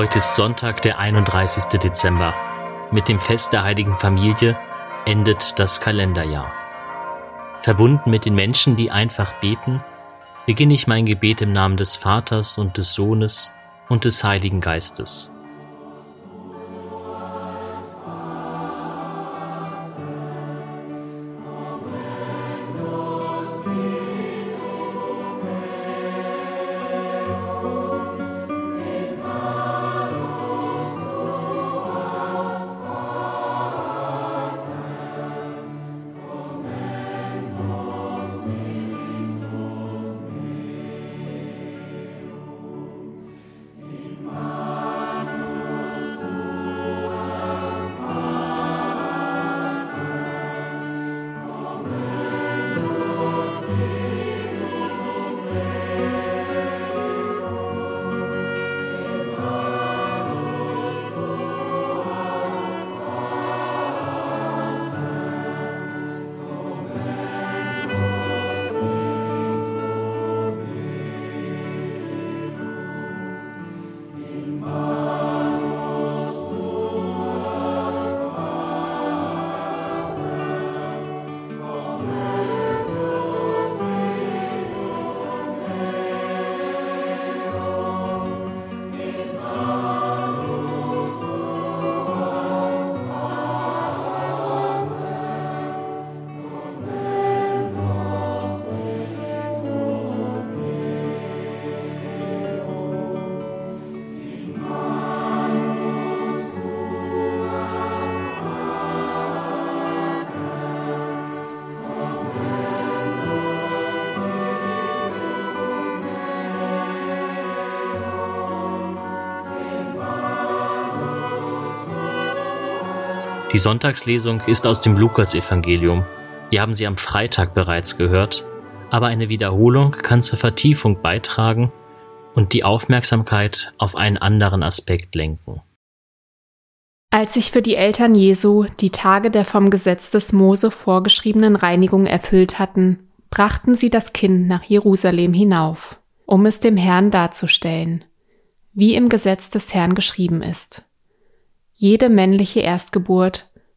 Heute ist Sonntag, der 31. Dezember. Mit dem Fest der heiligen Familie endet das Kalenderjahr. Verbunden mit den Menschen, die einfach beten, beginne ich mein Gebet im Namen des Vaters und des Sohnes und des Heiligen Geistes. Sonntagslesung ist aus dem Lukasevangelium. Wir haben sie am Freitag bereits gehört, aber eine Wiederholung kann zur Vertiefung beitragen und die Aufmerksamkeit auf einen anderen Aspekt lenken. Als sich für die Eltern Jesu die Tage der vom Gesetz des Mose vorgeschriebenen Reinigung erfüllt hatten, brachten sie das Kind nach Jerusalem hinauf, um es dem Herrn darzustellen, wie im Gesetz des Herrn geschrieben ist. Jede männliche Erstgeburt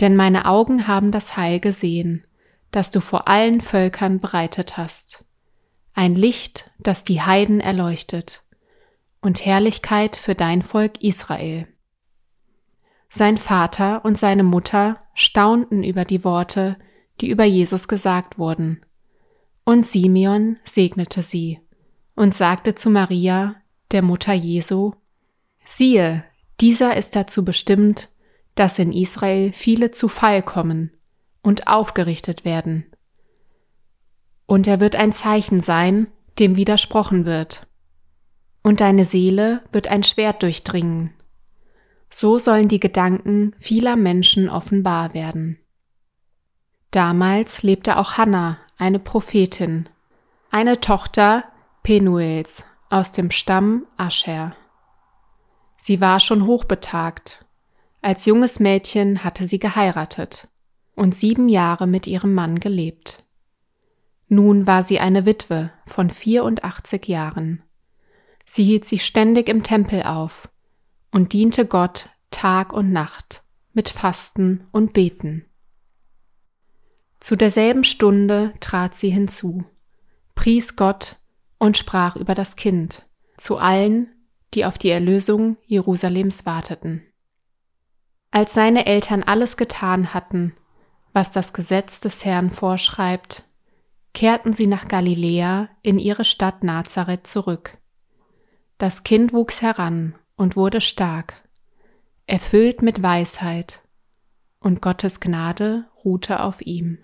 Denn meine Augen haben das Heil gesehen, das du vor allen Völkern bereitet hast. Ein Licht, das die Heiden erleuchtet, und Herrlichkeit für dein Volk Israel. Sein Vater und seine Mutter staunten über die Worte, die über Jesus gesagt wurden. Und Simeon segnete sie und sagte zu Maria, der Mutter Jesu, Siehe, dieser ist dazu bestimmt, dass in Israel viele zu Fall kommen und aufgerichtet werden. Und er wird ein Zeichen sein, dem widersprochen wird. Und deine Seele wird ein Schwert durchdringen. So sollen die Gedanken vieler Menschen offenbar werden. Damals lebte auch Hannah, eine Prophetin, eine Tochter Penuels aus dem Stamm Ascher. Sie war schon hochbetagt. Als junges Mädchen hatte sie geheiratet und sieben Jahre mit ihrem Mann gelebt. Nun war sie eine Witwe von 84 Jahren. Sie hielt sich ständig im Tempel auf und diente Gott Tag und Nacht mit Fasten und Beten. Zu derselben Stunde trat sie hinzu, pries Gott und sprach über das Kind zu allen, die auf die Erlösung Jerusalems warteten. Als seine Eltern alles getan hatten, was das Gesetz des Herrn vorschreibt, kehrten sie nach Galiläa in ihre Stadt Nazareth zurück. Das Kind wuchs heran und wurde stark, erfüllt mit Weisheit, und Gottes Gnade ruhte auf ihm.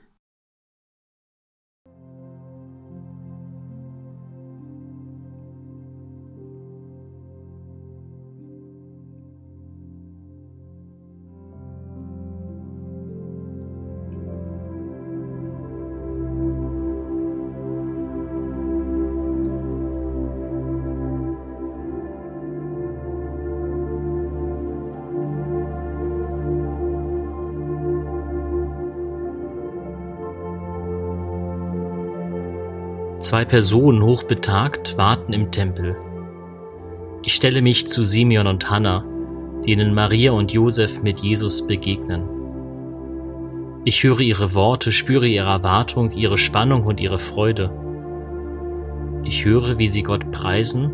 Zwei Personen hochbetagt warten im Tempel. Ich stelle mich zu Simeon und Hannah, denen Maria und Josef mit Jesus begegnen. Ich höre ihre Worte, spüre ihre Erwartung, ihre Spannung und ihre Freude. Ich höre, wie sie Gott preisen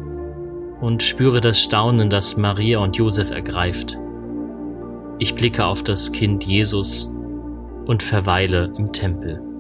und spüre das Staunen, das Maria und Josef ergreift. Ich blicke auf das Kind Jesus und verweile im Tempel.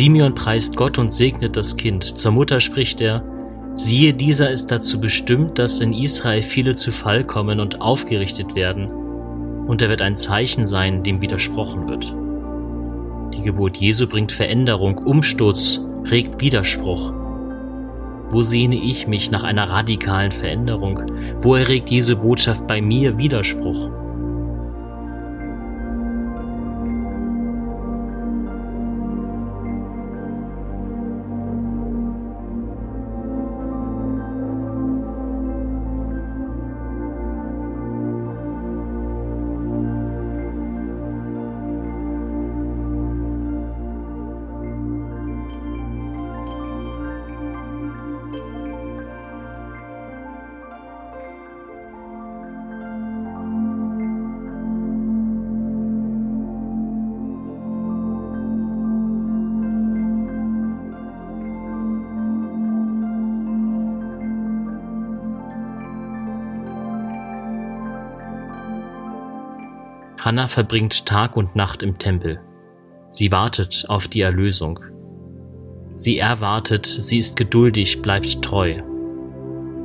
Simeon preist Gott und segnet das Kind. Zur Mutter spricht er, siehe, dieser ist dazu bestimmt, dass in Israel viele zu Fall kommen und aufgerichtet werden, und er wird ein Zeichen sein, dem widersprochen wird. Die Geburt Jesu bringt Veränderung, Umsturz, regt Widerspruch. Wo sehne ich mich nach einer radikalen Veränderung? Wo erregt Jesu Botschaft bei mir Widerspruch? Hannah verbringt Tag und Nacht im Tempel. Sie wartet auf die Erlösung. Sie erwartet, sie ist geduldig, bleibt treu.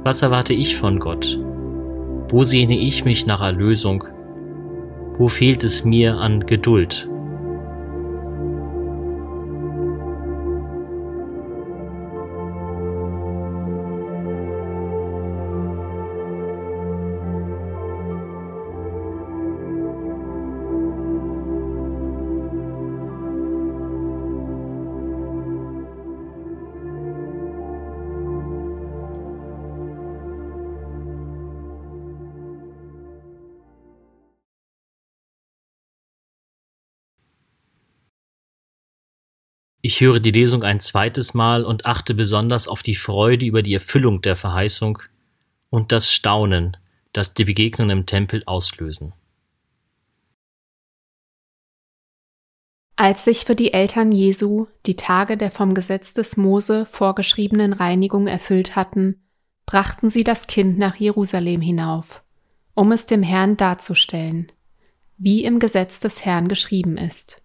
Was erwarte ich von Gott? Wo sehne ich mich nach Erlösung? Wo fehlt es mir an Geduld? Ich höre die Lesung ein zweites Mal und achte besonders auf die Freude über die Erfüllung der Verheißung und das Staunen, das die Begegnungen im Tempel auslösen. Als sich für die Eltern Jesu die Tage der vom Gesetz des Mose vorgeschriebenen Reinigung erfüllt hatten, brachten sie das Kind nach Jerusalem hinauf, um es dem Herrn darzustellen, wie im Gesetz des Herrn geschrieben ist.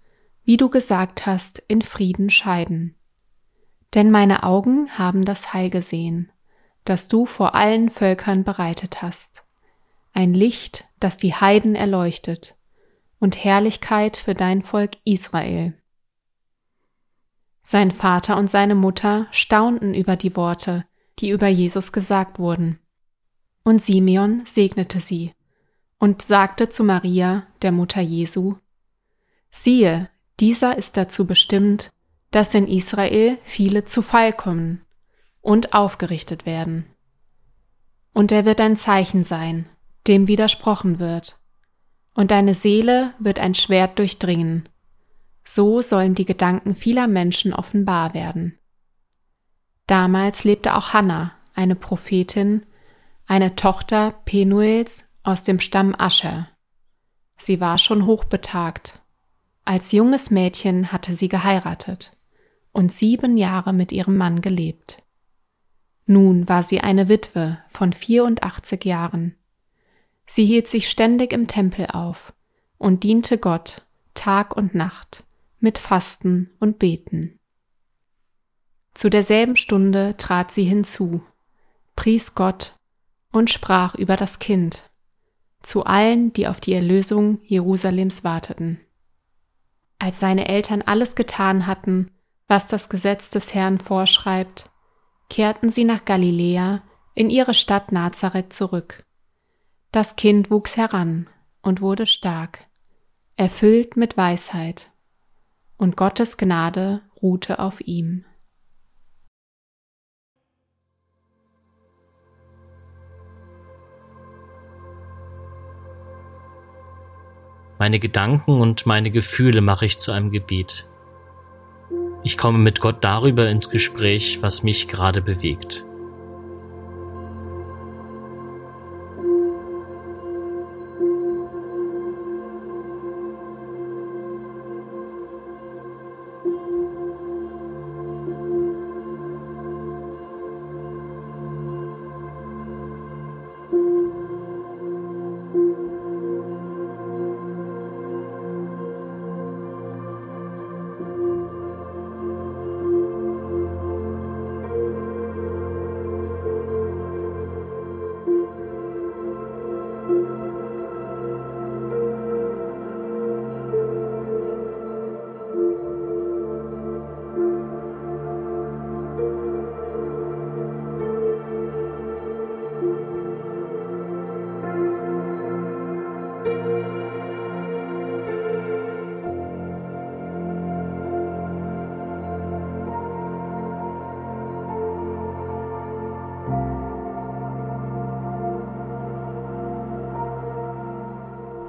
wie du gesagt hast, in Frieden scheiden. Denn meine Augen haben das Heil gesehen, das du vor allen Völkern bereitet hast, ein Licht, das die Heiden erleuchtet, und Herrlichkeit für dein Volk Israel. Sein Vater und seine Mutter staunten über die Worte, die über Jesus gesagt wurden. Und Simeon segnete sie und sagte zu Maria, der Mutter Jesu, Siehe, dieser ist dazu bestimmt, dass in Israel viele zu Fall kommen und aufgerichtet werden. Und er wird ein Zeichen sein, dem widersprochen wird, und deine Seele wird ein Schwert durchdringen. So sollen die Gedanken vieler Menschen offenbar werden. Damals lebte auch Hannah, eine Prophetin, eine Tochter Penuels aus dem Stamm Ascher. Sie war schon hochbetagt. Als junges Mädchen hatte sie geheiratet und sieben Jahre mit ihrem Mann gelebt. Nun war sie eine Witwe von 84 Jahren. Sie hielt sich ständig im Tempel auf und diente Gott Tag und Nacht mit Fasten und Beten. Zu derselben Stunde trat sie hinzu, pries Gott und sprach über das Kind zu allen, die auf die Erlösung Jerusalems warteten. Als seine Eltern alles getan hatten, was das Gesetz des Herrn vorschreibt, kehrten sie nach Galiläa in ihre Stadt Nazareth zurück. Das Kind wuchs heran und wurde stark, erfüllt mit Weisheit, und Gottes Gnade ruhte auf ihm. Meine Gedanken und meine Gefühle mache ich zu einem Gebet. Ich komme mit Gott darüber ins Gespräch, was mich gerade bewegt.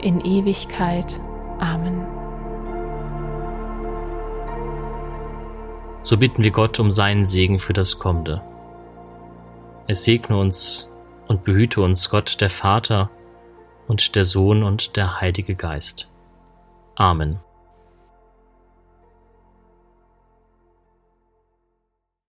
in Ewigkeit. Amen. So bitten wir Gott um seinen Segen für das Kommende. Es segne uns und behüte uns Gott der Vater und der Sohn und der Heilige Geist. Amen.